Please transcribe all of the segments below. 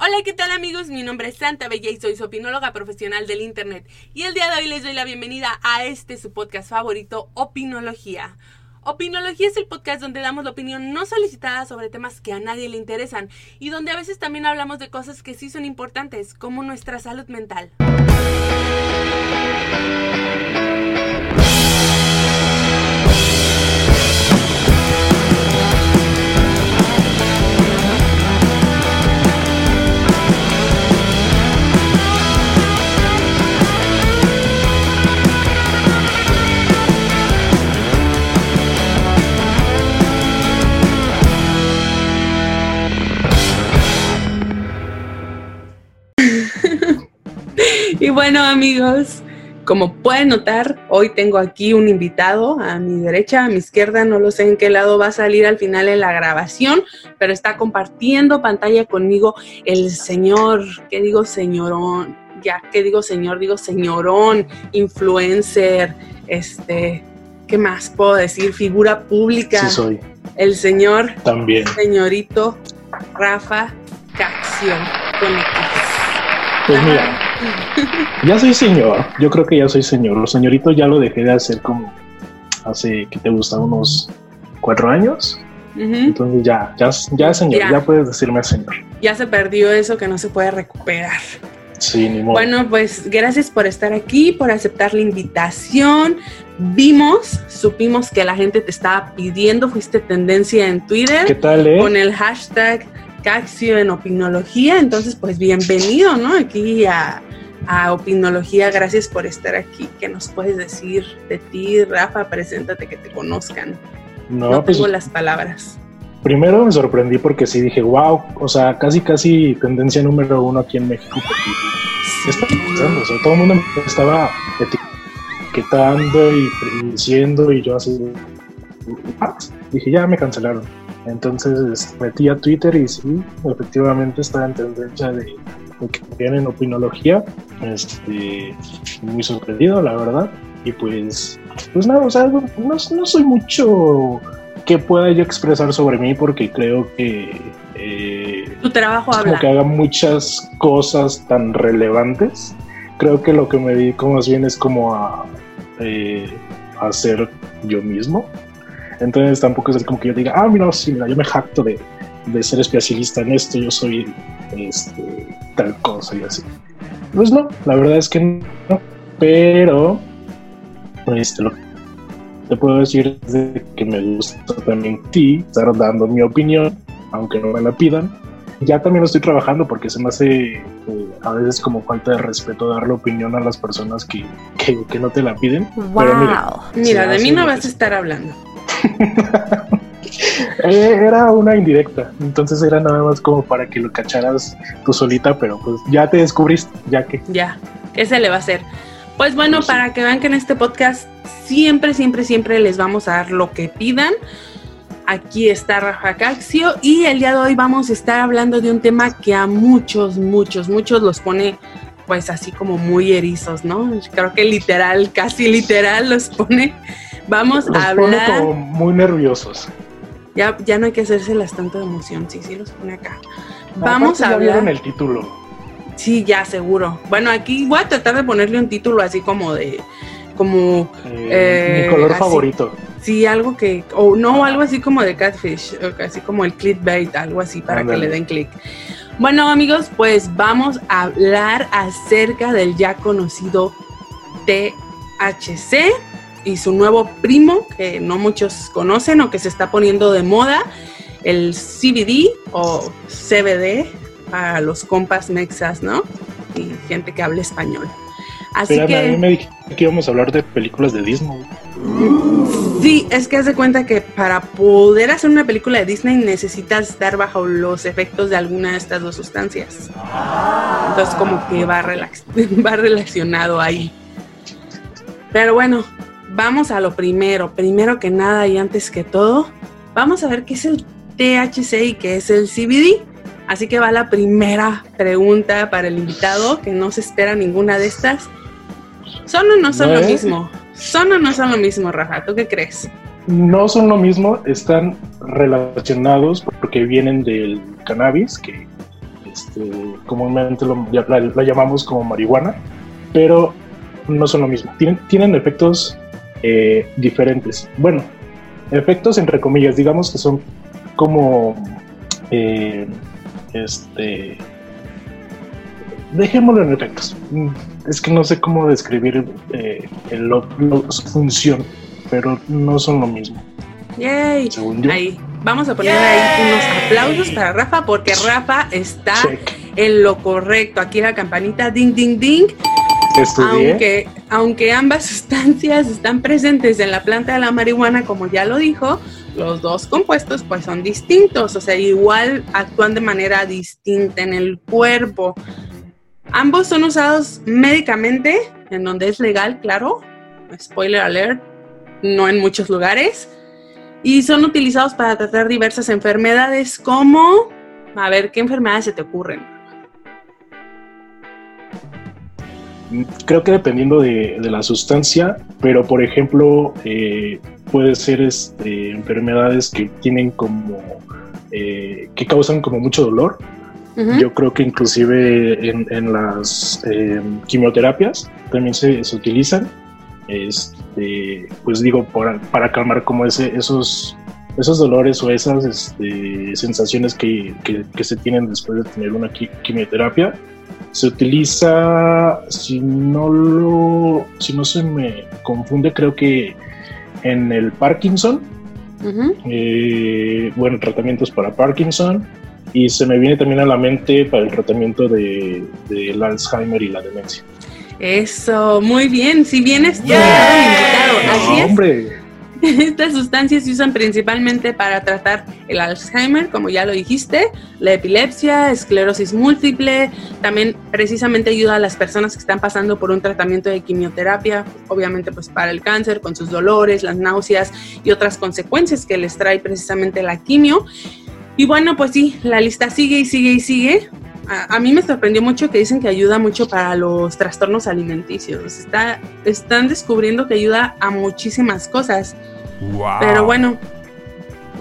Hola, ¿qué tal amigos? Mi nombre es Santa Bella y soy su opinóloga profesional del Internet. Y el día de hoy les doy la bienvenida a este su podcast favorito, Opinología. Opinología es el podcast donde damos la opinión no solicitada sobre temas que a nadie le interesan y donde a veces también hablamos de cosas que sí son importantes, como nuestra salud mental. Y bueno, amigos, como pueden notar, hoy tengo aquí un invitado a mi derecha, a mi izquierda, no lo sé en qué lado va a salir al final en la grabación, pero está compartiendo pantalla conmigo el señor, ¿qué digo señorón? Ya, ¿qué digo señor? Digo señorón, influencer, este, ¿qué más puedo decir? Figura pública. Sí soy. El señor. También. Señorito Rafa Caxio con X. Pues mira, ya soy señor. Yo creo que ya soy señor. Los señoritos ya lo dejé de hacer como hace, que te gusta? Unos cuatro años. Entonces ya, ya, ya señor, ya. puedes decirme señor. Ya se perdió eso que no se puede recuperar. Sí, ni modo. Bueno, pues gracias por estar aquí, por aceptar la invitación. Vimos, supimos que la gente te estaba pidiendo, fuiste tendencia en Twitter. ¿Qué tal, eh? Con el hashtag Caxio en Opinología. Entonces, pues bienvenido, ¿no? Aquí a, a Opinología. Gracias por estar aquí. ¿Qué nos puedes decir de ti, Rafa? Preséntate, que te conozcan. No, no pues, tengo las palabras. Primero me sorprendí porque sí dije, wow, o sea, casi, casi tendencia número uno aquí en México. Porque está pasando? O sea, todo el mundo me estaba etiquetando y diciendo y yo así, dije, ya me cancelaron. Entonces metí a Twitter y sí, efectivamente está en tendencia de, que tienen opinología. Este, muy sorprendido, la verdad. Y pues, pues nada, o sea, no, no soy mucho que pueda yo expresar sobre mí porque creo que eh, tu trabajo habla. Como que haga muchas cosas tan relevantes. Creo que lo que me dedico más bien es como a, eh, a ser yo mismo. Entonces tampoco es como que yo diga, ah, mira, sí, mira, yo me jacto de, de ser especialista en esto, yo soy este, tal cosa y así. Pues no, la verdad es que no, pero este, lo que te puedo decir es que me gusta también ti estar dando mi opinión, aunque no me la pidan. Ya también lo estoy trabajando porque se me hace eh, a veces como falta de respeto darle opinión a las personas que, que, no te la piden. Wow. mira, mira de mí no vas a estar hablando. Eh, era una indirecta, entonces era nada más como para que lo cacharas tú solita, pero pues ya te descubriste, ya que. Ya, ese le va a ser. Pues bueno, para que vean que en este podcast siempre, siempre, siempre les vamos a dar lo que pidan. Aquí está Rafa Caxio y el día de hoy vamos a estar hablando de un tema que a muchos, muchos, muchos los pone pues así como muy erizos, ¿no? Creo que literal, casi literal los pone Vamos a hablar. como muy nerviosos. Ya, ya no hay que hacérselas tanto de emoción, sí, sí los pone acá. Vamos a hablar. el título. Sí, ya, seguro. Bueno, aquí voy a tratar de ponerle un título así como de. Como. Eh, mi color favorito. Sí, algo que. O no, algo así como de Catfish, así como el clickbait, algo así para que le den click. Bueno, amigos, pues vamos a hablar acerca del ya conocido THC y su nuevo primo, que no muchos conocen o que se está poniendo de moda, el CBD o CBD para los compas mexas, ¿no? Y gente que habla español. Así que... A mí me dijiste que íbamos a hablar de películas de Disney. Sí, es que haz de cuenta que para poder hacer una película de Disney necesitas estar bajo los efectos de alguna de estas dos sustancias. Entonces como que va, va relacionado ahí. Pero bueno, vamos a lo primero. Primero que nada y antes que todo, vamos a ver qué es el THC y qué es el CBD. Así que va la primera pregunta para el invitado, que no se espera ninguna de estas. ¿Son o no son lo mismo? ¿Son o no son lo mismo, Rafa? ¿Tú qué crees? No son lo mismo, están relacionados porque vienen del cannabis, que este, comúnmente la, llamamos como marihuana, pero no son lo mismo. Tienen, tienen efectos eh, diferentes. Bueno, efectos entre comillas, digamos que son como eh, este dejémoslo en efectos. Es que no sé cómo describir eh, su función, pero no son lo mismo. Yay. Ahí. Vamos a poner ahí unos aplausos para Rafa, porque Rafa está en lo correcto. Aquí la campanita ding ding ding. Aunque, aunque ambas sustancias están presentes en la planta de la marihuana, como ya lo dijo, los dos compuestos pues son distintos, o sea, igual actúan de manera distinta en el cuerpo. Ambos son usados médicamente, en donde es legal, claro. Spoiler alert, no en muchos lugares. Y son utilizados para tratar diversas enfermedades como... A ver, ¿qué enfermedades se te ocurren? Creo que dependiendo de, la sustancia, pero por ejemplo, eh, puede ser este, enfermedades que tienen como... Eh, que causan como mucho dolor yo creo que inclusive en, las em, quimioterapias también se, utilizan, este, pues digo, para, calmar como ese, esos, esos dolores o esas este, sensaciones que, se tienen después de tener una quimioterapia. Se utiliza, si no lo, si no se me confunde, creo que en el Parkinson, eh, bueno, tratamientos para Parkinson, y se me viene también a la mente para el tratamiento de, del Alzheimer y la demencia. Eso, muy bien. Si bien estudiado invitado, así es. Hombre. Estas sustancias se usan principalmente para tratar el Alzheimer, como ya lo dijiste, la epilepsia, esclerosis múltiple, también precisamente ayuda a las personas que están pasando por un tratamiento de quimioterapia, obviamente pues para el cáncer, con sus dolores, las náuseas y otras consecuencias que les trae precisamente la quimio. Y bueno, pues sí, la lista sigue y sigue y sigue. A, mí me sorprendió mucho que dicen que ayuda mucho para los trastornos alimenticios. Está, están descubriendo que ayuda a muchísimas cosas. Pero bueno,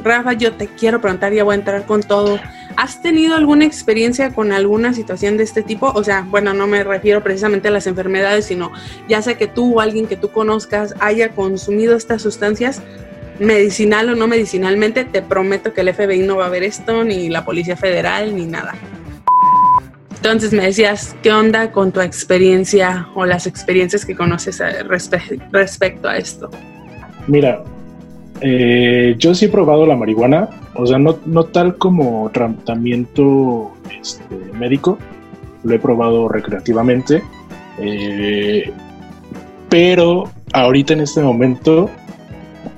Rafa, yo te quiero preguntar, ya voy a entrar con todo. ¿Has tenido alguna experiencia con alguna situación de este tipo? O sea, bueno, no me refiero precisamente a las enfermedades, sino ya sea que tú o alguien que tú conozcas haya consumido estas sustancias, medicinal o no medicinalmente, te prometo que el FBI no va a ver esto, ni la Policía Federal, ni nada. Entonces me decías, ¿qué onda con tu experiencia o las experiencias que conoces respecto a esto? Mira, eh, yo sí he probado la marihuana, o sea, no, no tal como tratamiento este, médico, lo he probado recreativamente, eh, pero ahorita en este momento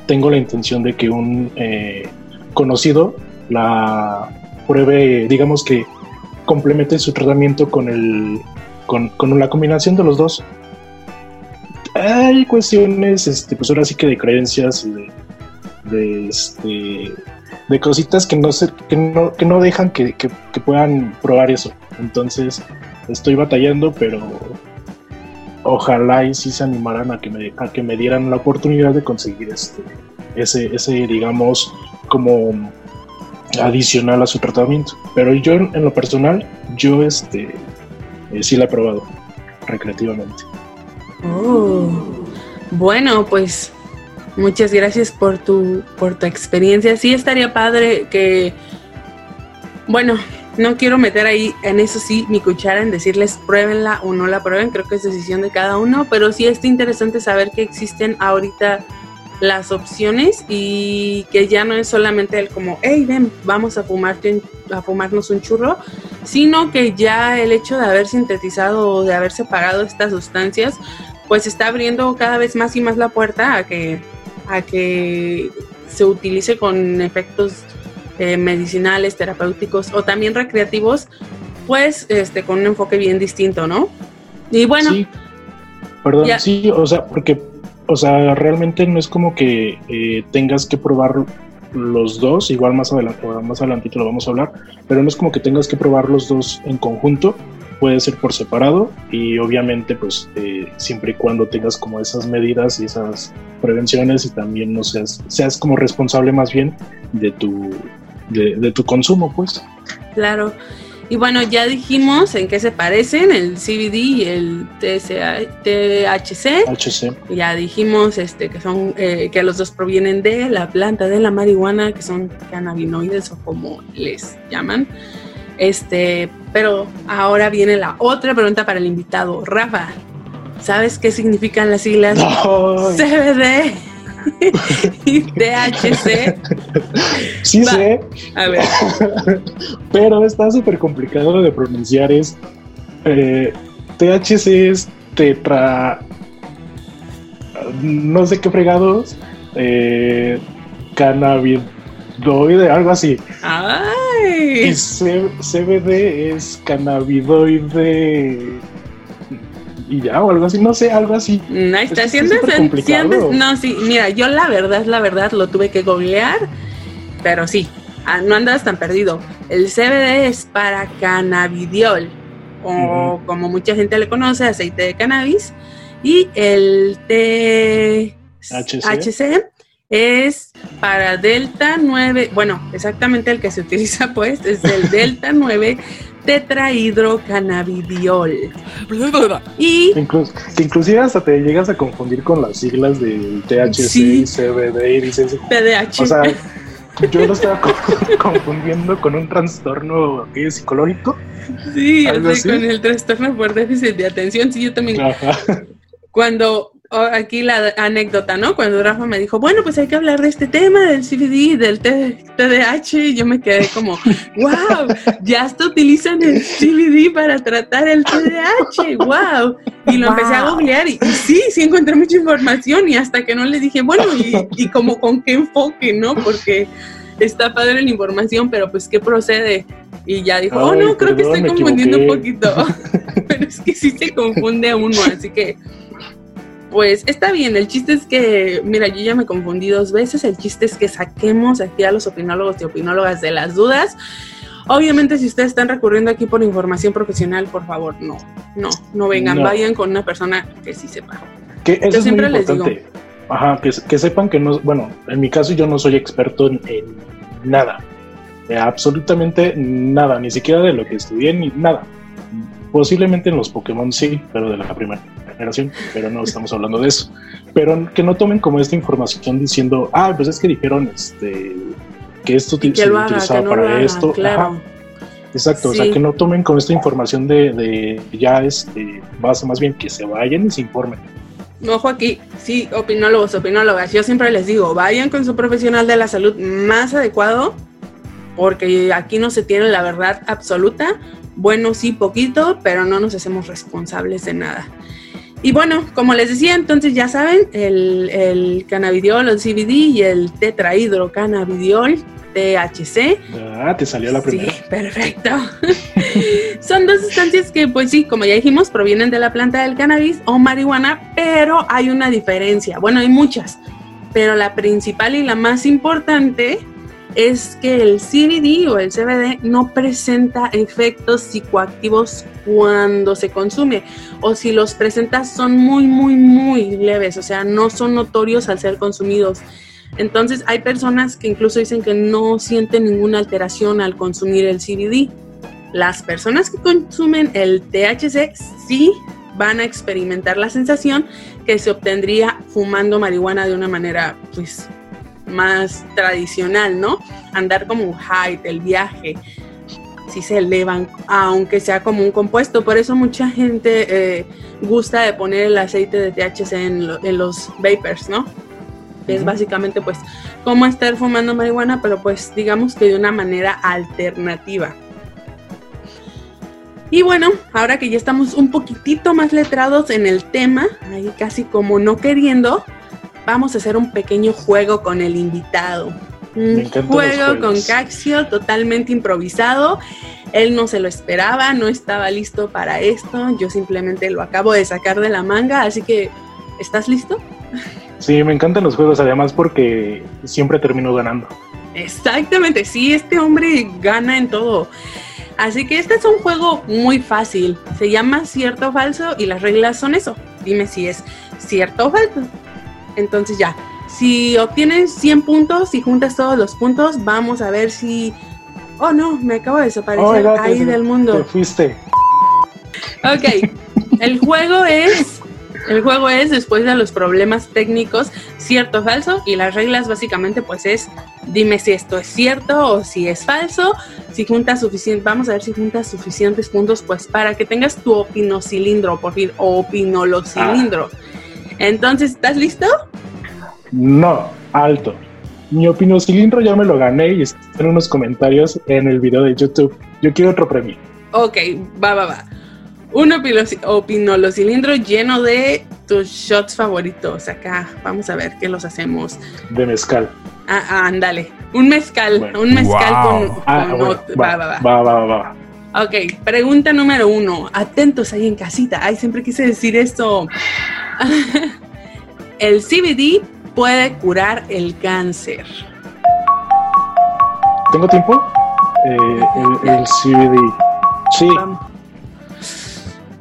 tengo la intención de que un eh, conocido la pruebe, digamos que complemente su tratamiento con el con, la combinación de los dos. Hay cuestiones, este, pues ahora sí que de creencias y de, este, de cositas que no, se, que no, que no dejan que, puedan probar eso. Entonces estoy batallando, pero ojalá y sí se animaran a que me, a que me dieran la oportunidad de conseguir este, ese, ese, digamos, como adicional a su tratamiento. Pero yo en, lo personal, yo este, eh, sí la he probado recreativamente. Oh, bueno, pues muchas gracias por tu, por tu experiencia. Sí estaría padre que, bueno, no quiero meter ahí, en eso sí, mi cuchara en decirles pruébenla o no la prueben, creo que es decisión de cada uno, pero sí está interesante saber que existen ahorita las opciones y que ya no es solamente el como, hey, ven, vamos a, fumarte, a fumarnos un churro, sino que ya el hecho de haber sintetizado o de haber separado estas sustancias, pues está abriendo cada vez más y más la puerta a que, a que se utilice con efectos eh, medicinales, terapéuticos o también recreativos, pues este, con un enfoque bien distinto, ¿no? Y bueno. Sí. Perdón, sí, o sea, porque, o sea, realmente no es como que eh, tengas que probar los dos, igual más adelante, más adelantito lo vamos a hablar, pero no es como que tengas que probar los dos en conjunto, puede ser por separado y obviamente pues eh, siempre y cuando tengas como esas medidas y esas prevenciones y también no seas, seas como responsable más bien de tu, de, tu consumo, pues. Claro. Y bueno, ya dijimos en qué se parecen el CBD y el THC. HC. Ya dijimos este que son eh, que los dos provienen de la planta de la marihuana, que son cannabinoides o como les llaman. Este, pero ahora viene la otra pregunta para el invitado, Rafa. ¿Sabes qué significan las siglas No. CBD y THC? Sí Va. sé, A ver, pero está súper complicado de pronunciar. Es eh, THC es tetra. No sé qué fregados. Eh, cannabidoide, algo así. Y ay, C- CBD es cannabidoide. Y ya, o algo así, no sé, algo así. Mm, Ahí está, Es si andas si andas- no, sí, mira, yo la verdad, la verdad, lo tuve que googlear, pero sí, ah, no andas tan perdido. El CBD es para cannabidiol, o como mucha gente le conoce, aceite de cannabis, y el THC es para delta 9, bueno, exactamente el que se utiliza pues, es el delta 9 tetrahidrocannabidiol. Y Incluso, inclusive hasta te llegas a confundir con las siglas del THC Sí. CBD y dices, PDH. o sea, yo lo estaba co- confundiendo con un trastorno psicológico. Sí, ¿Algo así así? con el trastorno por déficit de atención. Sí, yo también. Ajá. Cuando, aquí la anécdota, ¿no? Cuando Rafa me dijo, bueno, pues hay que hablar de este tema, del CBD, del TDAH, y yo me quedé como, wow, ya hasta utilizan el CBD para tratar el TDAH, wow. Y lo empecé a googlear y, y sí, sí encontré mucha información y hasta que no le dije, bueno, y, y como con qué enfoque, ¿no? Porque está padre la información, pero pues qué procede. Y ya dijo, oh no, creo que estoy confundiendo un poquito. pero es que sí se confunde uno, así que pues está bien, el chiste es que, mira, yo ya me confundí dos veces, el chiste es que saquemos aquí a los opinólogos y opinólogas de las dudas. Obviamente si ustedes están recurriendo aquí por información profesional, por favor, no, no, no vengan, No. vayan con una persona que sí sepa. Que eso Yo es muy siempre les digo. Ajá, que, que sepan que no, bueno, en mi caso yo no soy experto en, en nada. Eh, absolutamente nada, ni siquiera de lo que estudié, ni nada. Posiblemente en los Pokémon sí, pero de la primera generación, pero no estamos hablando de eso. Pero que no tomen como esta información diciendo, ah, pues es que dijeron este, que esto que se lo haga, utilizaba que no para lo haga, esto. claro. Ajá, exacto, o sea, que no tomen con esta información de, de ya este, base, más bien que se vayan y se informen. Ojo aquí, sí, opinólogos, opinólogas, yo siempre les digo, vayan con su profesional de la salud más adecuado, porque aquí no se tiene la verdad absoluta. Bueno, sí, poquito, pero no nos hacemos responsables de nada. Y bueno, como les decía, entonces ya saben, el, el cannabidiol, el CBD y el tetrahidrocannabidiol, THC, Ah, te salió la primera. Sí, perfecto. Son dos sustancias que, pues sí, como ya dijimos, provienen de la planta del cannabis o marihuana, pero hay una diferencia. Bueno, hay muchas, pero la principal y la más importante es que el CBD o el CBD no presenta efectos psicoactivos cuando se consume o si los presenta son muy muy muy leves, o sea, no son notorios al ser consumidos. Entonces hay personas que incluso dicen que no sienten ninguna alteración al consumir el CBD. Las personas que consumen el THC sí van a experimentar la sensación que se obtendría fumando marihuana de una manera pues más tradicional, ¿no? Andar como un high, el viaje, sí se elevan, aunque sea como un compuesto. Por eso mucha gente eh, gusta de poner el aceite de THC en, lo- en los vapors, ¿no? Que es básicamente pues como estar fumando marihuana, pero pues digamos que de una manera alternativa. Y bueno, ahora que ya estamos un poquitito más letrados en el tema, ahí casi como no queriendo, vamos a hacer un pequeño juego con el invitado. Un juego con. Caxio totalmente improvisado. Él no se lo esperaba, no estaba listo para esto. Yo simplemente lo acabo de sacar de la manga, así que ¿estás listo? Sí, me encantan los juegos, además porque siempre termino ganando. Exactamente, sí, este hombre gana en todo. Así que este es un juego muy fácil. Se llama cierto o falso y las reglas son eso. Dime si es cierto o falso. Entonces ya, si obtienes 100 puntos y juntas todos los puntos, vamos a ver si Oh no, me acabo de Oh, desaparecer te- ahí te- del Te mundo. fuiste. Ok, el juego es. El juego es después de los problemas técnicos, cierto o falso, y las reglas básicamente pues es dime si esto es cierto o si es falso, si juntas suficiente, vamos a ver si juntas suficientes puntos pues para que tengas tu opinocilindro, por fin, o opinolocilindro. Entonces, ¿estás listo? No, alto. Mi opinión cilindro ya me lo gané y está en unos comentarios en el video de YouTube. Yo quiero otro premio. Ok, va, va, va. Un opinolocilindro lleno de tus shots favoritos. Acá, vamos a ver qué los hacemos. De mezcal. Ah, ah, ándale. Un mezcal, Bueno. un mezcal Wow. con, Ah, con bueno, va, va, va. va, va, va, va. Ok, pregunta número uno. Atentos ahí en casita. Ay, siempre quise decir esto. el CBD puede curar el cáncer. ¿Tengo tiempo? Eh, el, el CBD. Sí. Vamos.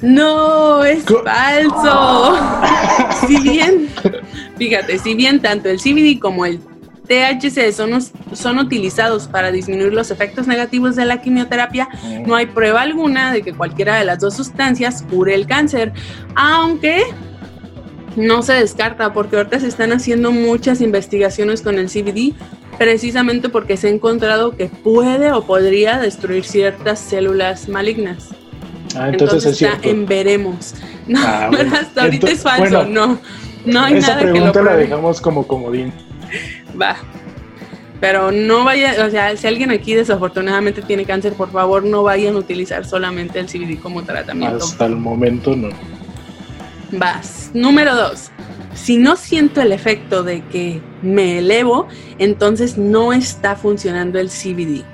No, es falso. si bien, fíjate, si bien tanto el CBD como el THC son, son utilizados para disminuir los efectos negativos de la quimioterapia, no hay prueba alguna de que cualquiera de las dos sustancias cure el cáncer, aunque no se descarta porque ahorita se están haciendo muchas investigaciones con el CBD precisamente porque se ha encontrado que puede o podría destruir ciertas células malignas. Ah, entonces, es está cierto. en veremos. No, Ah, bueno. hasta ahorita es falso, bueno, no. No hay Esa nada que lo pregunta la dejamos como comodín. Va. Pero no vaya, o sea, si alguien aquí desafortunadamente tiene cáncer, por favor no vayan a utilizar solamente el CBD como tratamiento. Hasta el momento no. Vas. Número dos. Si no siento el efecto de que me elevo, entonces no está funcionando el CBD.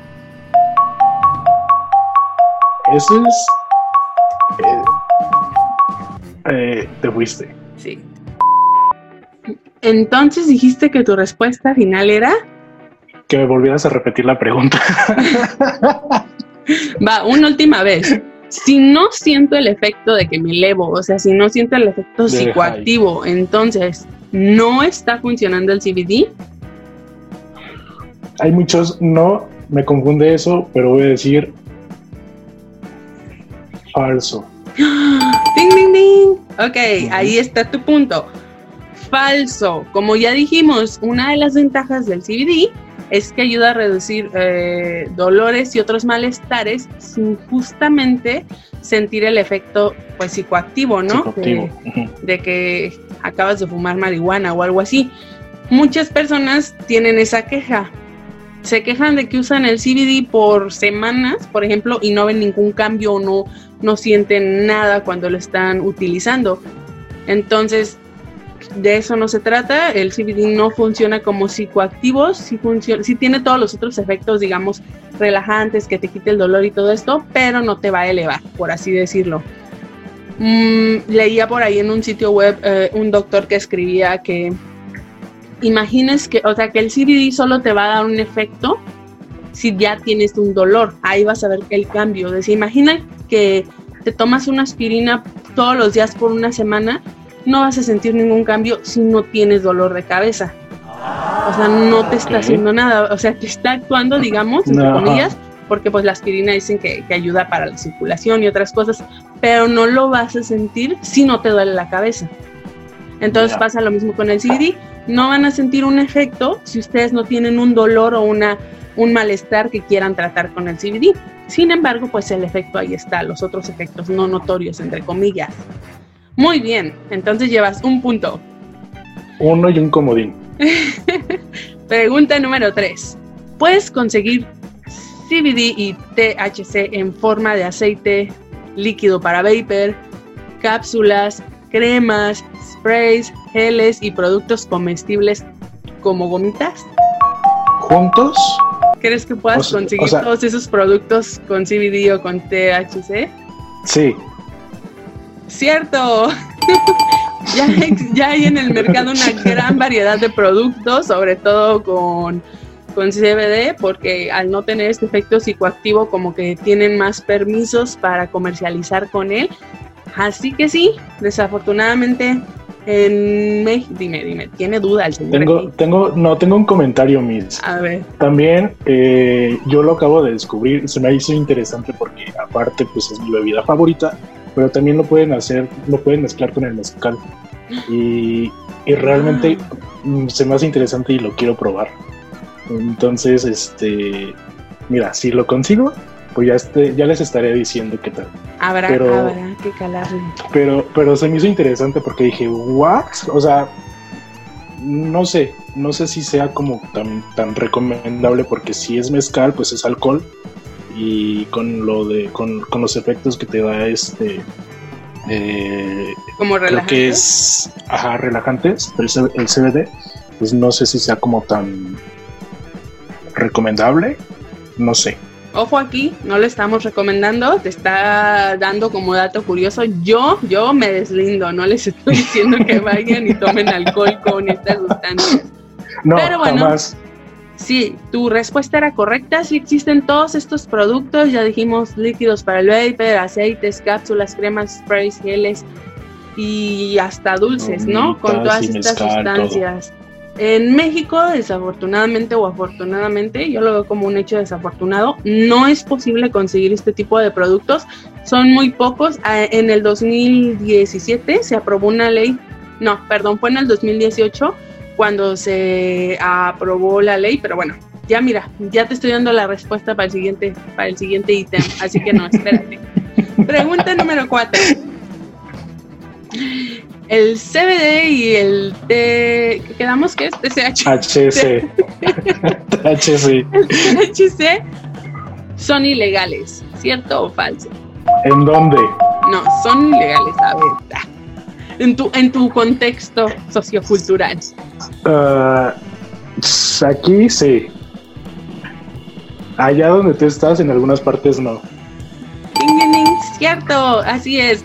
Eso es. eh, eh, te fuiste. Sí. Entonces dijiste que tu respuesta final era. Que me volvieras a repetir la pregunta. Va, una última vez. Si no siento el efecto de que me elevo, o sea, si no siento el efecto psicoactivo, entonces no está funcionando el CBD. Hay muchos, no me confunde eso, pero voy a decir falso. Ding, ding, ding. Ok, ahí está tu punto. Falso. Como ya dijimos, una de las ventajas del CBD es que ayuda a reducir eh, dolores y otros malestares sin justamente sentir el efecto pues psicoactivo, ¿no? Psicoactivo. De- de que acabas de fumar marihuana o algo así. Muchas personas tienen esa queja. Se quejan de que usan el CBD por semanas, por ejemplo, y no ven ningún cambio o no, no sienten nada cuando lo están utilizando. Entonces, de eso no se trata. El CBD no funciona como psicoactivo, sí, funciona, tiene todos los otros efectos, digamos, relajantes, que te quite el dolor y todo esto, pero no te va a elevar, por así decirlo. Mm, leía por ahí en un sitio web eh, un doctor que escribía que imagines que, o sea, que el CBD solo te va a dar un efecto si ya tienes un dolor. Ahí vas a ver el cambio. Decía, imagina que te tomas una aspirina todos los días por una semana, no vas a sentir ningún cambio si no tienes dolor de cabeza. O sea, no te está haciendo nada. O sea, te está actuando, digamos, entre comillas, porque pues la aspirina dicen que, que ayuda para la circulación y otras cosas, pero no lo vas a sentir si no te duele la cabeza. Entonces pasa lo mismo con el CBD. No van a sentir un efecto si ustedes no tienen un dolor o una, un malestar que quieran tratar con el CBD. Sin embargo, pues el efecto ahí está, los otros efectos no notorios, entre comillas. Muy bien, entonces llevas un punto. Uno y un comodín. Pregunta número 3. ¿Puedes conseguir CBD y THC en forma de aceite líquido para vapor, cápsulas, cremas, sprays, geles y productos comestibles como gomitas? ¿Juntos? ¿Crees que puedas O sea- conseguir o sea- todos esos productos con CBD o con THC? Sí. Cierto. ya, hay en el mercado una gran variedad de productos, sobre todo con, con CBD, porque al no tener este efecto psicoactivo, como que tienen más permisos para comercializar con él. Así que sí, desafortunadamente En México, dime, dime, tiene duda el señor. Tengo, aquí? tengo, no, tengo un comentario, Miss. A ver, También eh, yo lo acabo de descubrir, se me hizo interesante porque aparte pues es mi bebida favorita, pero también lo pueden hacer, lo pueden mezclar con el mezcal. Y, y realmente mm, se me hace interesante y lo quiero probar. Entonces, este, mira, si lo consigo, pues ya, este, ya les estaré diciendo qué tal. habrá, Pero- habrá que calarle. Pero, pero se me hizo interesante porque dije, ¿what? O sea, no sé, no sé si sea como tan, tan recomendable porque si es mezcal, pues es alcohol y con lo de, con, con los efectos que te da este, eh, Como creo que es, ajá, relajantes, el, el CBD, pues no sé si sea como tan recomendable, no sé. Ojo aquí, no lo estamos recomendando, te está dando como dato curioso. Yo, yo me deslindo, no les estoy diciendo que vayan y tomen alcohol con estas sustancias. No, Pero bueno. jamás. Sí, tu respuesta era correcta. Sí existen todos estos productos, ya dijimos líquidos para el vapor, aceites, cápsulas, cremas, sprays, geles y hasta dulces, ¿no? Con Gomitas todas estas sustancias. En México, desafortunadamente o afortunadamente, yo lo veo como un hecho desafortunado, no es posible conseguir este tipo de productos. Son muy pocos. Ah, En el 2017 se aprobó una ley, no, perdón, fue en el 2018 cuando se aprobó la ley, pero bueno, ya mira, ya te estoy dando la respuesta para el siguiente, para el siguiente ítem, así que no, espérate. Pregunta número 4. El CBD y el T, ¿qué quedamos que es TCH? HC. HC. El THC son ilegales, ¿cierto o falso? ¿En dónde? No, son ilegales, a ver. En tu, en tu contexto sociocultural. Ah, aquí sí. Allá donde tú estás, en algunas partes no. Ding, ding, ding, cierto, así es.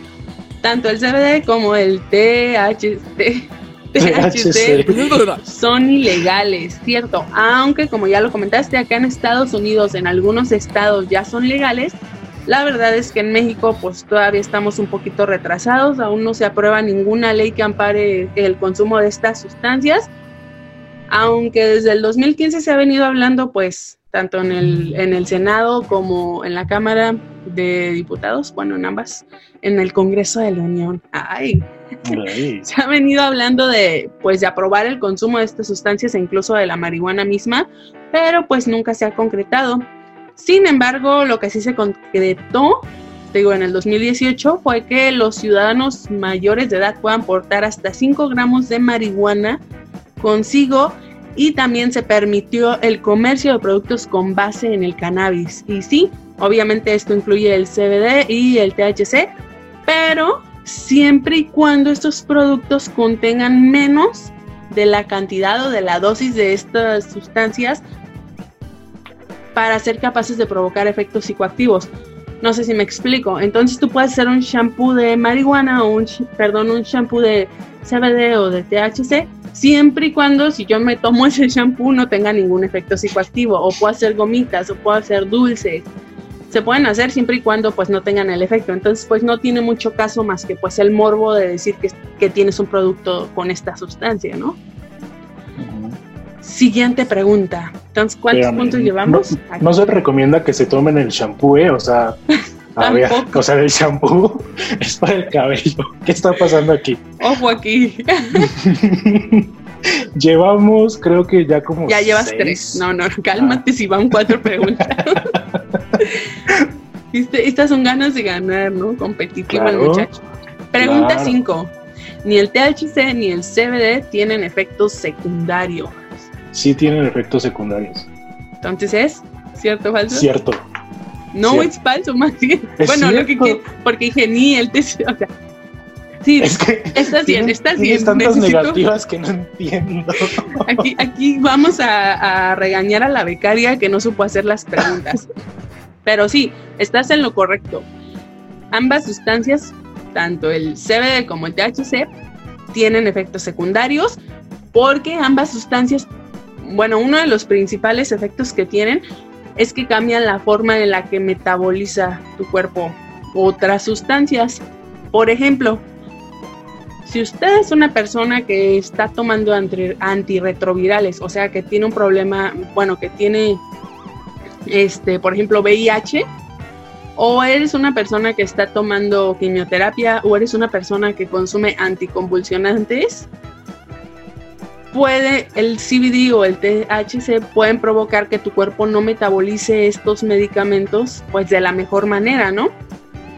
Tanto el CBD como el THC, THC son ilegales, cierto. Aunque como ya lo comentaste, acá en Estados Unidos, en algunos estados ya son legales. La verdad es que en México pues todavía estamos un poquito retrasados, aún no se aprueba ninguna ley que ampare el consumo de estas sustancias. Aunque desde el 2015 se ha venido hablando pues tanto en el, en el Senado como en la Cámara de Diputados, bueno, en ambas, en el Congreso de la Unión. Ay, Ay, se ha venido hablando de pues de aprobar el consumo de estas sustancias e incluso de la marihuana misma, pero pues nunca se ha concretado. Sin embargo, lo que sí se concretó, digo, en el 2018 fue que los ciudadanos mayores de edad puedan portar hasta 5 gramos de marihuana consigo y también se permitió el comercio de productos con base en el cannabis. Y sí, obviamente esto incluye el CBD y el THC, pero siempre y cuando estos productos contengan menos de la cantidad o de la dosis de estas sustancias para ser capaces de provocar efectos psicoactivos. No sé si me explico. Entonces tú puedes hacer un shampoo de marihuana o un, perdón, un shampoo de CBD o de THC, siempre y cuando si yo me tomo ese shampoo no tenga ningún efecto psicoactivo. O puedo hacer gomitas o puedo hacer dulces. Se pueden hacer siempre y cuando pues no tengan el efecto. Entonces pues no tiene mucho caso más que pues el morbo de decir que, que tienes un producto con esta sustancia, ¿no? Siguiente pregunta. Entonces, ¿cuántos puntos llevamos? No, se recomienda que se tomen el shampoo, ¿eh? O sea, a ver, o sea, el shampoo es para el cabello. ¿Qué está pasando aquí? Ojo aquí. Llevamos, creo que ya como. Ya llevas seis. tres. No, no, cálmate si van cuatro preguntas. Este- Estas son ganas de ganar, ¿no? Competitivo el Claro, muchacho. Pregunta claro. 5. Ni el THC ni el CBD tienen efectos secundarios. Sí tienen efectos secundarios. Entonces es, ¿cierto o falso? Cierto. no cierto. es falso, más bien. Bueno, lo que porque dije ni el. O sea, sí, Es que. estás bien, estás tienes bien. tantas Necesito- negativas que no entiendo. Aquí, aquí vamos a, a regañar a la becaria que no supo hacer las preguntas. Pero sí, estás en lo correcto. Ambas sustancias, tanto el CBD como el THC, tienen efectos secundarios porque ambas sustancias, bueno, uno de los principales efectos que tienen es que cambian la forma en la que metaboliza tu cuerpo otras sustancias. Por ejemplo, si usted es una persona que está tomando antirretrovirales, o sea, que tiene un problema, bueno, que tiene, este, por ejemplo, VIH, o eres una persona que está tomando quimioterapia, o eres una persona que consume anticonvulsionantes, puede, el CBD o el THC pueden provocar que tu cuerpo no metabolice estos medicamentos pues de la mejor manera, ¿no?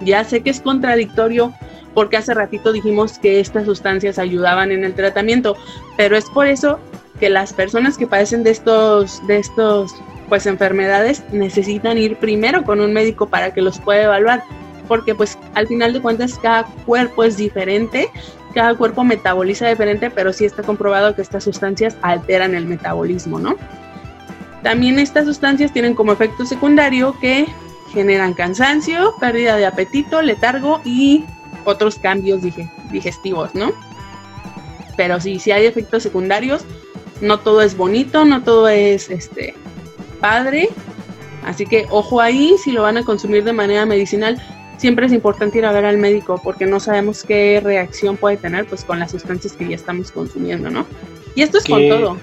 Ya sé que es contradictorio porque hace ratito dijimos que estas sustancias ayudaban en el tratamiento, pero es por eso que las personas que padecen de estos, de estos pues enfermedades necesitan ir primero con un médico para que los pueda evaluar, porque pues al final de cuentas cada cuerpo es diferente, cada cuerpo metaboliza diferente, pero sí está comprobado que estas sustancias alteran el metabolismo, ¿no? También estas sustancias tienen como efecto secundario que generan cansancio, pérdida de apetito, letargo y otros cambios digestivos, ¿no? Pero sí, sí hay efectos secundarios, no todo es bonito, no todo es este padre, así que ojo ahí, si lo van a consumir de manera medicinal, siempre es importante ir a ver al médico porque no sabemos qué reacción puede tener pues con las sustancias que ya estamos consumiendo, ¿no? Y esto es con todo.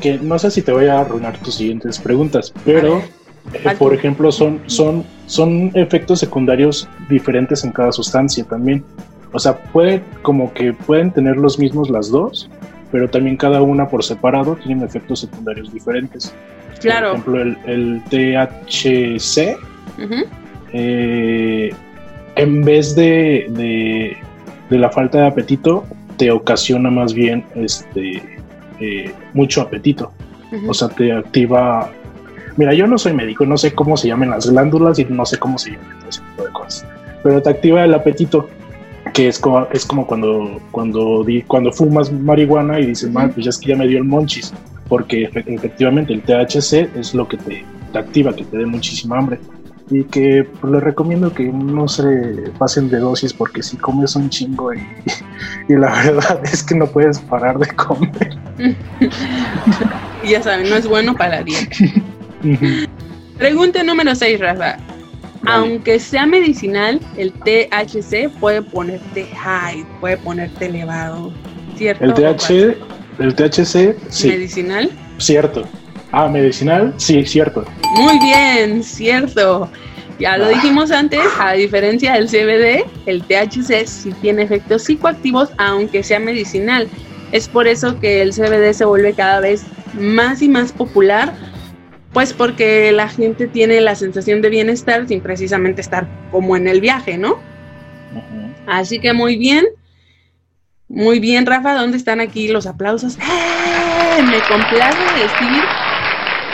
Que, no sé si te voy a arruinar tus siguientes preguntas, pero eh, por ejemplo son, son son efectos secundarios diferentes en cada sustancia también. O sea, puede como que pueden tener los mismos las dos, pero también cada una por separado tienen efectos secundarios diferentes. Claro. Por ejemplo, el, THC, eh, en vez de, de, la falta de apetito, te ocasiona más bien este, eh, mucho apetito. O sea, te activa Mira, yo no soy médico, no sé cómo se llaman las glándulas y no sé cómo se llaman ese tipo de cosas. Pero te activa el apetito, que es como, es como cuando, cuando, cuando fumas marihuana y dices, man, pues ya es que ya me dio el monchis. Porque efectivamente el THC es lo que te, activa, que te dé muchísima hambre. Y que pues, les recomiendo que no se pasen de dosis porque si comes un chingo y, y la verdad es que no puedes parar de comer. ya saben, no es bueno para la dieta. Pregunta número 6, Rafa. Aunque sea medicinal, el THC puede ponerte high, puede ponerte elevado, ¿cierto? El, THC, el THC, sí. ¿Medicinal? Cierto. Ah, medicinal, sí, cierto. Muy bien, cierto. Ya lo ah. dijimos antes, a diferencia del CBD, el THC sí tiene efectos psicoactivos, aunque sea medicinal. Es por eso que el CBD se vuelve cada vez más y más popular pues porque la gente tiene la sensación de bienestar sin precisamente estar como en el viaje, ¿no? Así que muy bien. Muy bien, Rafa, ¿dónde están aquí los aplausos? ¡Eh! Me complace decir,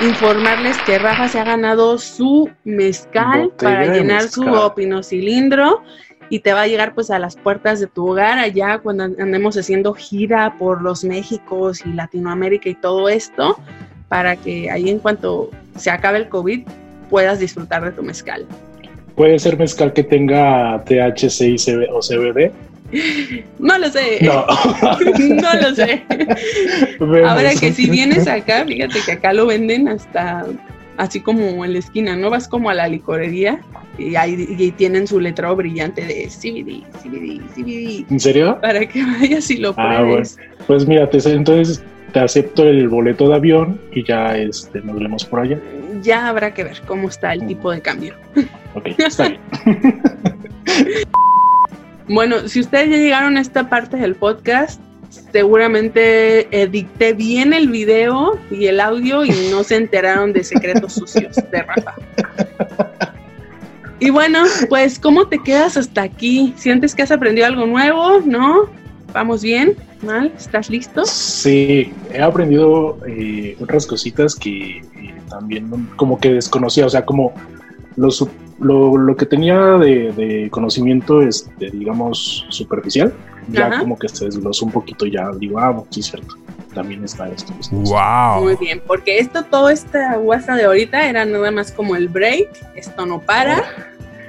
informarles que Rafa se ha ganado su mezcal para llenar su opinocilindro y te va a llegar pues a las puertas de tu hogar allá cuando andemos haciendo gira por los Méxicos y Latinoamérica y todo esto para que ahí en cuanto se acabe el COVID puedas disfrutar de tu mezcal. ¿Puede ser mezcal que tenga THC y CB o CBD? No lo sé. No, no lo sé. Ahora que si vienes acá, fíjate que acá lo venden hasta así como en la esquina, ¿no? Vas como a la licorería y ahí tienen su letrero brillante de CBD, CBD, CBD. ¿En serio? Para que vayas y lo ah, pruebes. Pues mira, entonces te acepto el boleto de avión y ya este, nos vemos por allá. Ya habrá que ver cómo está el tipo de cambio. Ok, está bien. bueno, si ustedes ya llegaron a esta parte del podcast, seguramente edité bien el video y el audio y no se enteraron de secretos sucios de Rafa. Y bueno, pues, ¿cómo te quedas hasta aquí? ¿Sientes que has aprendido algo nuevo? ¿No? ¿Vamos bien? ¿Mal? ¿Estás listo? Sí, he aprendido eh, otras cositas que eh, también como que desconocía, o sea, como lo, lo, que tenía de, conocimiento, es, este, digamos, superficial, ya como que se desglosó un poquito, ya digo, ah, sí, cierto, también está esto. wow. Muy bien, porque esto, todo esta guasa de ahorita era nada más como el break, esto no para.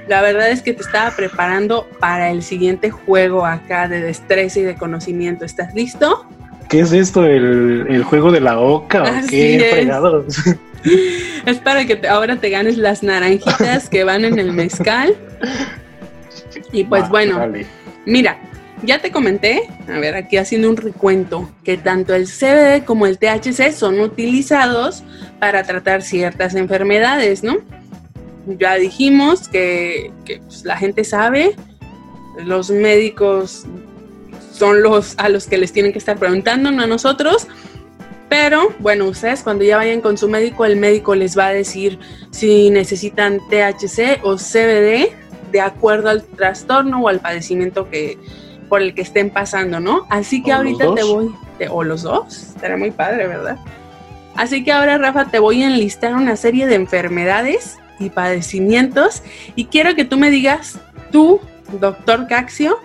La verdad es que te estaba preparando para el siguiente juego acá de destreza y de conocimiento. ¿Estás listo? ¿Qué es esto? ¿El, juego de la oca o qué fregados? Es para que ahora te ganes las naranjitas que van en el mezcal. Y pues bueno, mira, Ya te comenté, a ver, aquí haciendo un recuento, que tanto el CBD como el THC son utilizados para tratar ciertas enfermedades, ¿no? Ya dijimos que, que pues, la gente sabe, los médicos son los a los que les tienen que estar preguntando, no a nosotros. Pero bueno, ustedes cuando ya vayan con su médico, el médico les va a decir si necesitan THC o CBD de acuerdo al trastorno o al padecimiento que, por el que estén pasando, ¿no? Así que ahorita te voy, o los dos, estará muy padre, ¿verdad? Así que ahora, Rafa, te voy a enlistar una serie de enfermedades y padecimientos y quiero que tú me digas, tú, doctor Caxio,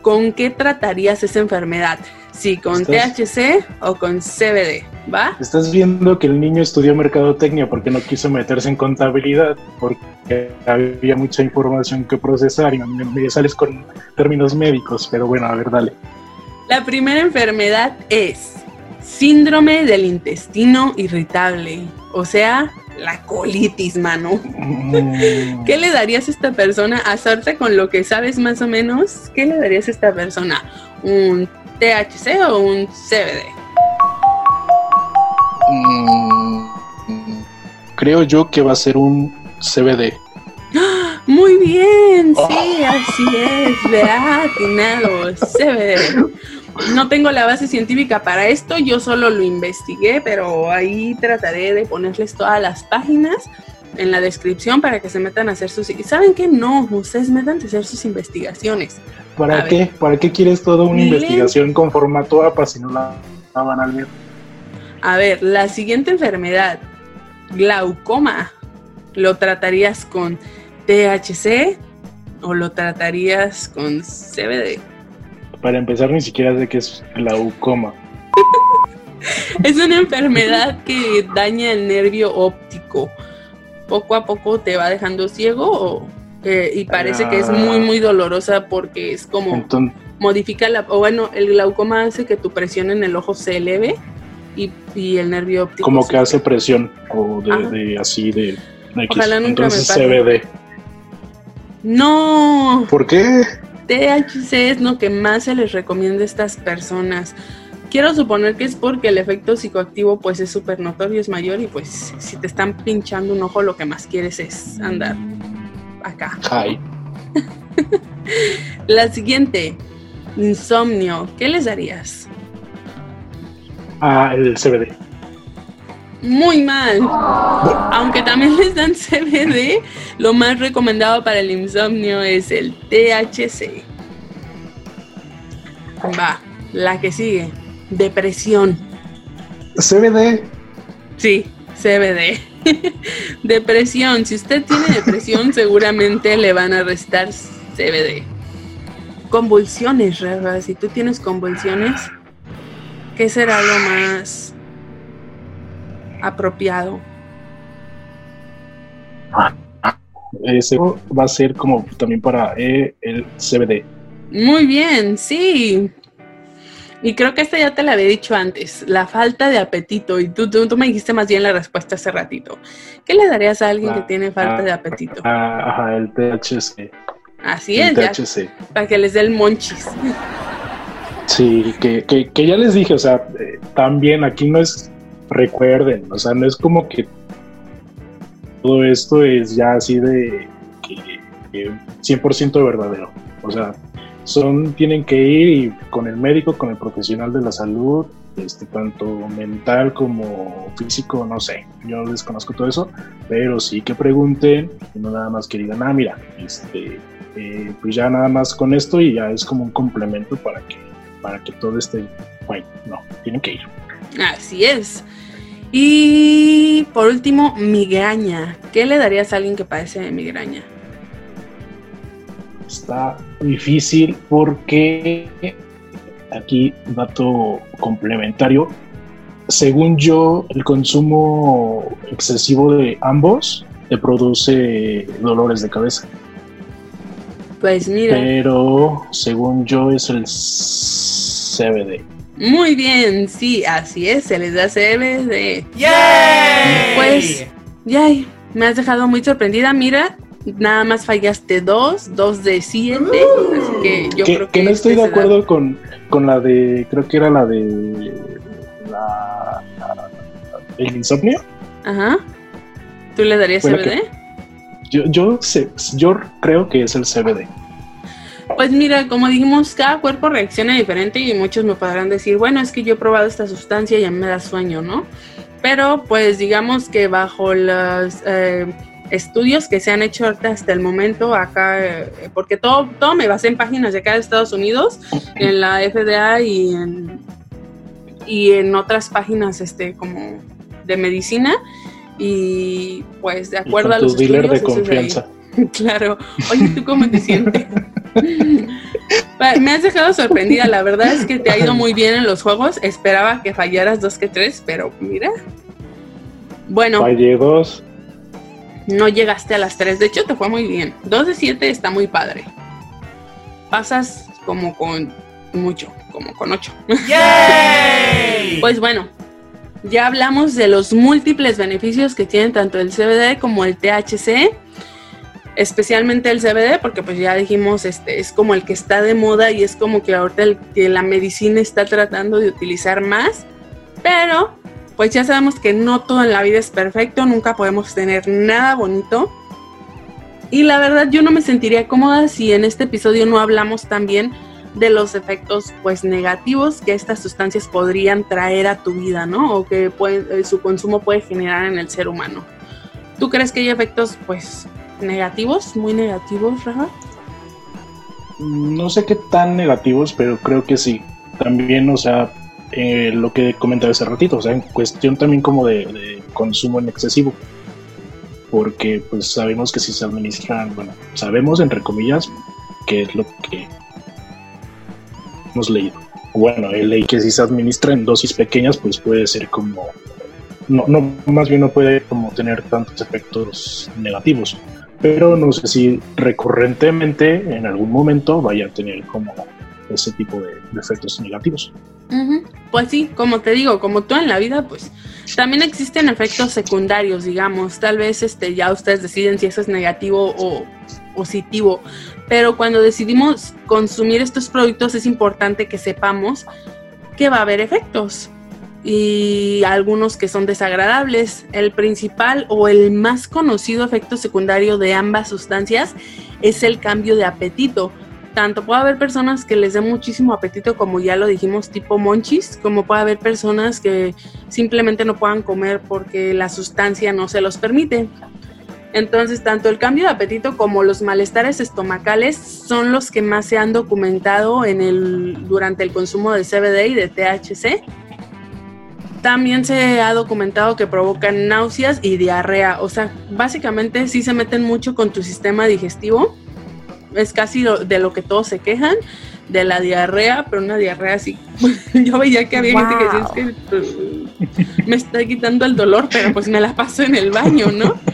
¿con qué tratarías esa enfermedad? Sí, con THC o con CBD, ¿va? Estás viendo que el niño estudió mercadotecnia porque no quiso meterse en contabilidad, porque había mucha información que procesar y me sales con términos médicos, pero bueno, a ver, dale. La primera enfermedad es síndrome del intestino irritable, o sea, la colitis, mano. Mm. ¿Qué le darías a esta persona? A suerte con lo que sabes más o menos, ¿qué le darías a esta persona? ¿Un THC o un CBD? Mm, creo yo que va a ser un CBD. Muy bien, sí, así es, vea, atinado, CBD. No tengo la base científica para esto, yo solo lo investigué, pero ahí trataré de ponerles todas las páginas en la descripción para que se metan a hacer sus... ¿Saben qué? No, ustedes metan a hacer sus investigaciones. ¿Para qué? ¿Para qué quieres toda una investigación con formato APA si no la, van a ver? A ver, la siguiente enfermedad, glaucoma, ¿lo tratarías con THC o lo tratarías con CBD? Para empezar, ni siquiera sé qué es glaucoma. es una enfermedad que daña el nervio óptico. Poco a poco te va dejando ciego y parece que es muy, muy dolorosa porque es como modifica la. O bueno, el glaucoma hace que tu presión en el ojo se eleve y, el nervio óptico. Como que hace presión o de, así de. Ojalá nunca Entonces CBD. No. ¿Por qué? THC es lo que más se les recomienda a estas personas. Quiero suponer que es porque el efecto psicoactivo pues es súper notorio, es mayor y pues si te están pinchando un ojo lo que más quieres es andar acá. Hi. La siguiente, insomnio. ¿Qué les darías? Ah, el CBD. Muy mal. Aunque también les dan CBD, lo más recomendado para el insomnio es el THC. Va, la que sigue. Depresión. CBD. Sí, CBD. depresión. Si usted tiene depresión, seguramente le van a restar CBD. Convulsiones, Rafa. Si tú tienes convulsiones, ¿qué será lo más apropiado? Ese va a ser como también para eh, el CBD. Muy bien, sí. Y creo que esta ya te la había dicho antes, la falta de apetito. Y tú, tú, me dijiste más bien la respuesta hace ratito. ¿Qué le darías a alguien que ah, tiene falta de ah, apetito? Ah, ajá, el THC. Así es, ya, para que les dé el monchis. Sí, que, que, ya les dije, o sea, eh, también aquí no es, recuerden, o sea, no es como que todo esto es ya así de que, que 100% verdadero. O sea, son, tienen que ir y con el médico, con el profesional de la salud, este, tanto mental como físico, no sé, yo desconozco todo eso, pero sí que pregunten, y no nada más que digan, ah, mira, este, eh, pues ya nada más con esto y ya es como un complemento para que, para que todo esté bueno, no, tienen que ir. Así es. Y por último, migraña. ¿Qué le darías a alguien que padece de migraña? está difícil porque aquí dato complementario. Según yo, el consumo excesivo de ambos te produce dolores de cabeza. Pues mira. Pero según yo es el CBD. Muy bien, sí, así es, se les da CBD. ¡Yay! Pues, ya me has dejado muy sorprendida. Mira, nada más fallaste dos, dos de siete, así que yo creo que... que no estoy este de da. acuerdo con, con la de, creo que era la de la, la- el insomnio. Ajá. ¿Tú le darías Bueno, CBD? Yo, yo, sé- yo creo que es el CBD. Pues mira, como dijimos, cada cuerpo reacciona diferente y muchos me podrán decir, bueno, es que yo he probado esta sustancia y ya me da sueño, ¿no? Pero pues digamos que bajo los eh, estudios que se han hecho hasta el momento acá, eh, porque todo, todo me basé en páginas de acá de Estados Unidos, en la FDA y en, y en otras páginas este como de medicina y pues de acuerdo a tu los dealer de estudios, de. Claro. Oye, ¿tú cómo te sientes? Me has dejado sorprendida. La verdad es que te ha ido muy bien en los juegos. Esperaba que fallaras dos que tres, pero mira. Bueno, Fallé dos. No llegaste a las tres. De hecho, te fue muy bien. Dos de siete está muy padre. Pasas como con mucho, como con ocho. Pues bueno, ya hablamos de los múltiples beneficios que tienen tanto el CBD como el THC, especialmente el CBD, porque pues ya dijimos, este es como el que está de moda y es como que ahorita el que la medicina está tratando de utilizar más, pero pues ya sabemos que no todo en la vida es perfecto, nunca podemos tener nada bonito. Y la verdad yo no me sentiría cómoda si en este episodio no hablamos también de los efectos pues negativos que estas sustancias podrían traer a tu vida, ¿no? O que eh, su consumo puede generar en el ser humano. ¿Tú crees que hay efectos pues negativos, muy negativos, Rafa? No sé qué tan negativos, pero creo que sí. También, o sea, eh, lo que comentaba hace ratito, o sea, en cuestión también como de, consumo en excesivo. Porque pues sabemos que si se administran, bueno, sabemos entre comillas que es lo que hemos leído. Bueno, he leído que si se administra en dosis pequeñas, pues puede ser como... No, no, más bien no puede como tener tantos efectos negativos. Pero no sé si recurrentemente en algún momento vaya a tener como ese tipo de, de efectos negativos. Ujú. Pues sí, como te digo, como todo en la vida, pues también existen efectos secundarios, digamos. Tal vez este, ya ustedes deciden si eso es negativo o positivo. Pero cuando decidimos consumir estos productos es importante que sepamos que va a haber efectos y algunos que son desagradables. El principal o el más conocido efecto secundario de ambas sustancias es el cambio de apetito tanto puede haber personas que les dé muchísimo apetito, como ya lo dijimos, tipo monchis, como puede haber personas que simplemente no puedan comer porque la sustancia no se los permite. Entonces, tanto el cambio de apetito como los malestares estomacales son los que más se han documentado en el, durante el consumo de CBD y de THC. También se ha documentado que provocan náuseas y diarrea. O sea, básicamente sí se meten mucho con tu sistema digestivo es casi de lo que todos se quejan, de la diarrea, pero una diarrea así. Yo veía que había gente que decía, es que me está quitando el dolor, pero pues me la paso en el baño, ¿no?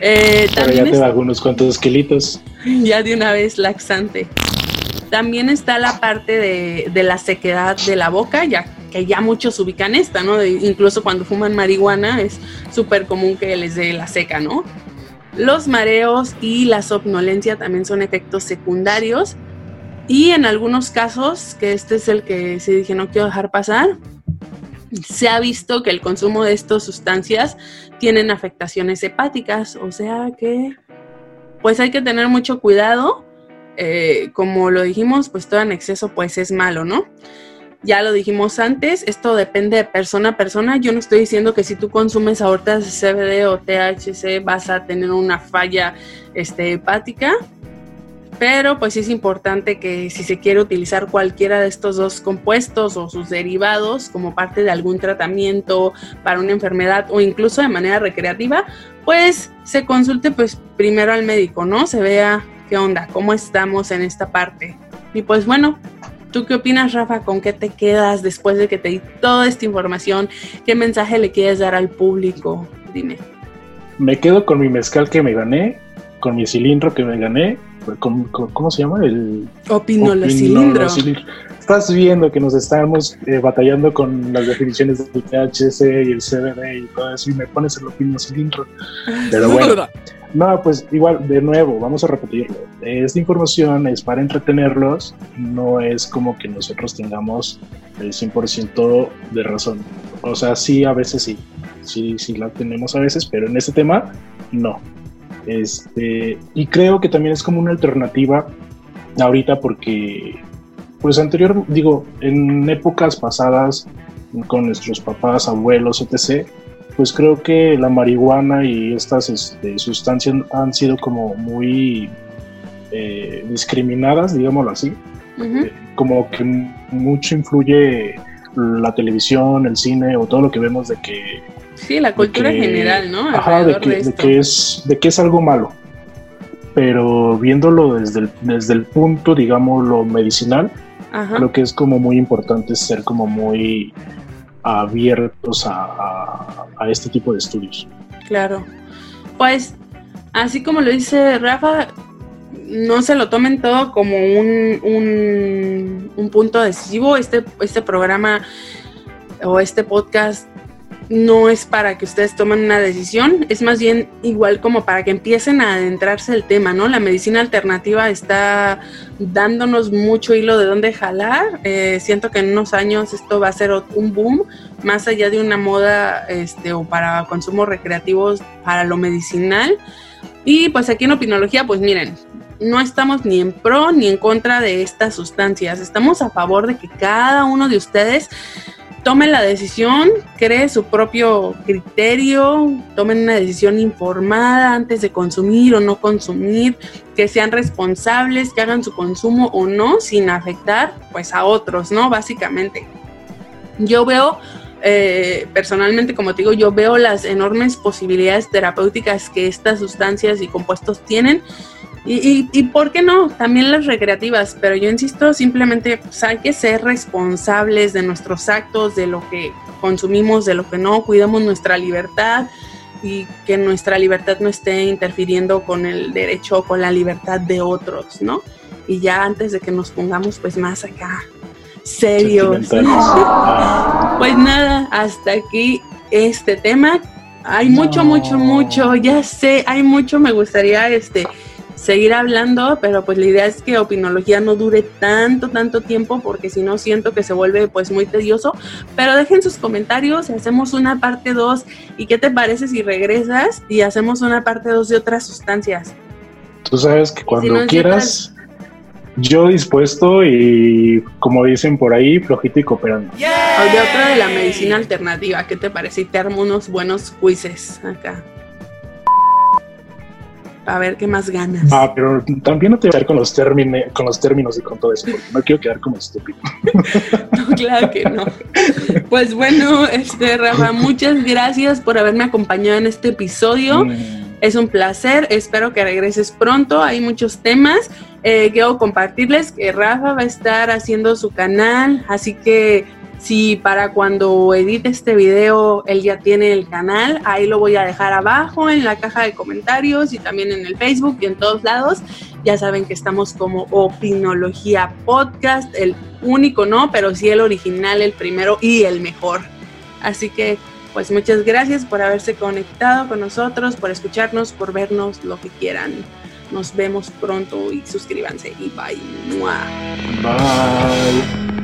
Eh, Pero ya te da algunos cuantos kilitos. ya de una vez laxante. También está la parte de, de la sequedad de la boca, ya que ya muchos ubican esta, ¿no? De- incluso cuando fuman marihuana es súper común que les dé la seca, ¿no? Los mareos y la somnolencia también son efectos secundarios. Y en algunos casos, que este es el que sí dije no quiero dejar pasar, se ha visto que el consumo de estas sustancias tienen afectaciones hepáticas, o sea que pues hay que tener mucho cuidado. Eh, como lo dijimos, pues todo en exceso pues es malo, ¿no? Ya lo dijimos antes, esto depende de persona a persona. Yo no estoy diciendo que si tú consumes ahorita CBD o THC vas a tener una falla este, hepática, pero pues es importante que si se quiere utilizar cualquiera de estos dos compuestos o sus derivados como parte de algún tratamiento para una enfermedad o incluso de manera recreativa, pues se consulte pues primero al médico, ¿no? Se vea qué onda, cómo estamos en esta parte. Y pues bueno, ¿tú qué opinas, Rafa? ¿Con qué te quedas después de que te di toda esta información? ¿Qué mensaje le quieres dar al público? Dime. Me quedo con mi mezcal que me gané, con mi cilindro que me gané. con- con- ¿Cómo se llama? El Opinolocilindro. opinolocilindro. Estás viendo que nos estamos eh, batallando con las definiciones del THC y el CBD y todo eso, y me pones el opinolocilindro. Pero bueno, No, pues igual, de nuevo, vamos a repetirlo. Esta información es para entretenerlos, no es como que nosotros tengamos el 100% de razón. O sea, sí, a veces sí, sí, sí la tenemos a veces, pero en este tema, no. Este, y creo que también es como una alternativa ahorita porque, pues anterior, digo, en épocas pasadas, con nuestros papás, abuelos, etc., pues creo que la marihuana y estas este, sustancias han sido como muy eh, discriminadas, digámoslo así. Eh, como que mucho influye la televisión, el cine o todo lo que vemos de que... Sí, la cultura general, ¿no? Ajá, de que, es, de que es algo malo. Pero viéndolo desde el, desde el punto, digamos, lo medicinal, creo que es como muy importante ser como muy abiertos a, este tipo de estudios. Claro. Pues, así como lo dice Rafa, no se lo tomen todo como un, un, un punto decisivo. Este, este programa o este podcast no es para que ustedes tomen una decisión, es más bien igual como para que empiecen a adentrarse el tema, ¿no? La medicina alternativa está dándonos mucho hilo de dónde jalar. Eh, siento que en unos años esto va a ser un boom, más allá de una moda este, o para consumos recreativos, para lo medicinal. Y pues aquí en Opinología, pues miren, no estamos ni en pro ni en contra de estas sustancias. Estamos a favor de que cada uno de ustedes tomen la decisión, cree su propio criterio, tomen una decisión informada antes de consumir o no consumir, que sean responsables, que hagan su consumo o no sin afectar pues a otros, ¿no? Básicamente. Yo veo eh, personalmente, como te digo, yo veo las enormes posibilidades terapéuticas que estas sustancias y compuestos tienen y, y, por qué no, también las recreativas, pero yo insisto, simplemente pues, hay que ser responsables de nuestros actos, de lo que consumimos, de lo que no, cuidamos nuestra libertad y que nuestra libertad no esté interfiriendo con el derecho o con la libertad de otros, ¿no? Y ya antes de que nos pongamos pues más acá serios. pues nada, hasta aquí este tema. Hay mucho, mucho, mucho, ya sé, hay mucho, me gustaría este seguir hablando, pero pues la idea es que Opinología no dure tanto, tanto tiempo, porque si no siento que se vuelve pues muy tedioso. Pero dejen sus comentarios y hacemos una parte 2. ¿Y qué te parece si regresas y hacemos una parte 2 de otras sustancias? Tú sabes que cuando quieras, yo dispuesto y como dicen por ahí, flojito y cooperando. O de otra de la medicina alternativa, ¿qué te parece? Y te armo unos buenos quizzes acá a ver qué más ganas. Ah, pero también no te voy a quedar con los, con los términos y con todo eso, porque no quiero quedar como estúpido. no, claro que no. Pues bueno, este Rafa, muchas gracias por haberme acompañado en este episodio. Mm. Es un placer, espero que regreses pronto. Hay muchos temas. Eh, quiero compartirles que Rafa va a estar haciendo su canal, así que si para cuando edite este video él ya tiene el canal, ahí lo voy a dejar abajo en la caja de comentarios y también en el Facebook y en todos lados. Ya saben que estamos como Opinología Podcast, el único no, pero sí el original, el primero y el mejor. Así que pues muchas gracias por haberse conectado con nosotros, por escucharnos, por vernos, lo que quieran. Nos vemos pronto y suscríbanse y bye. Bye.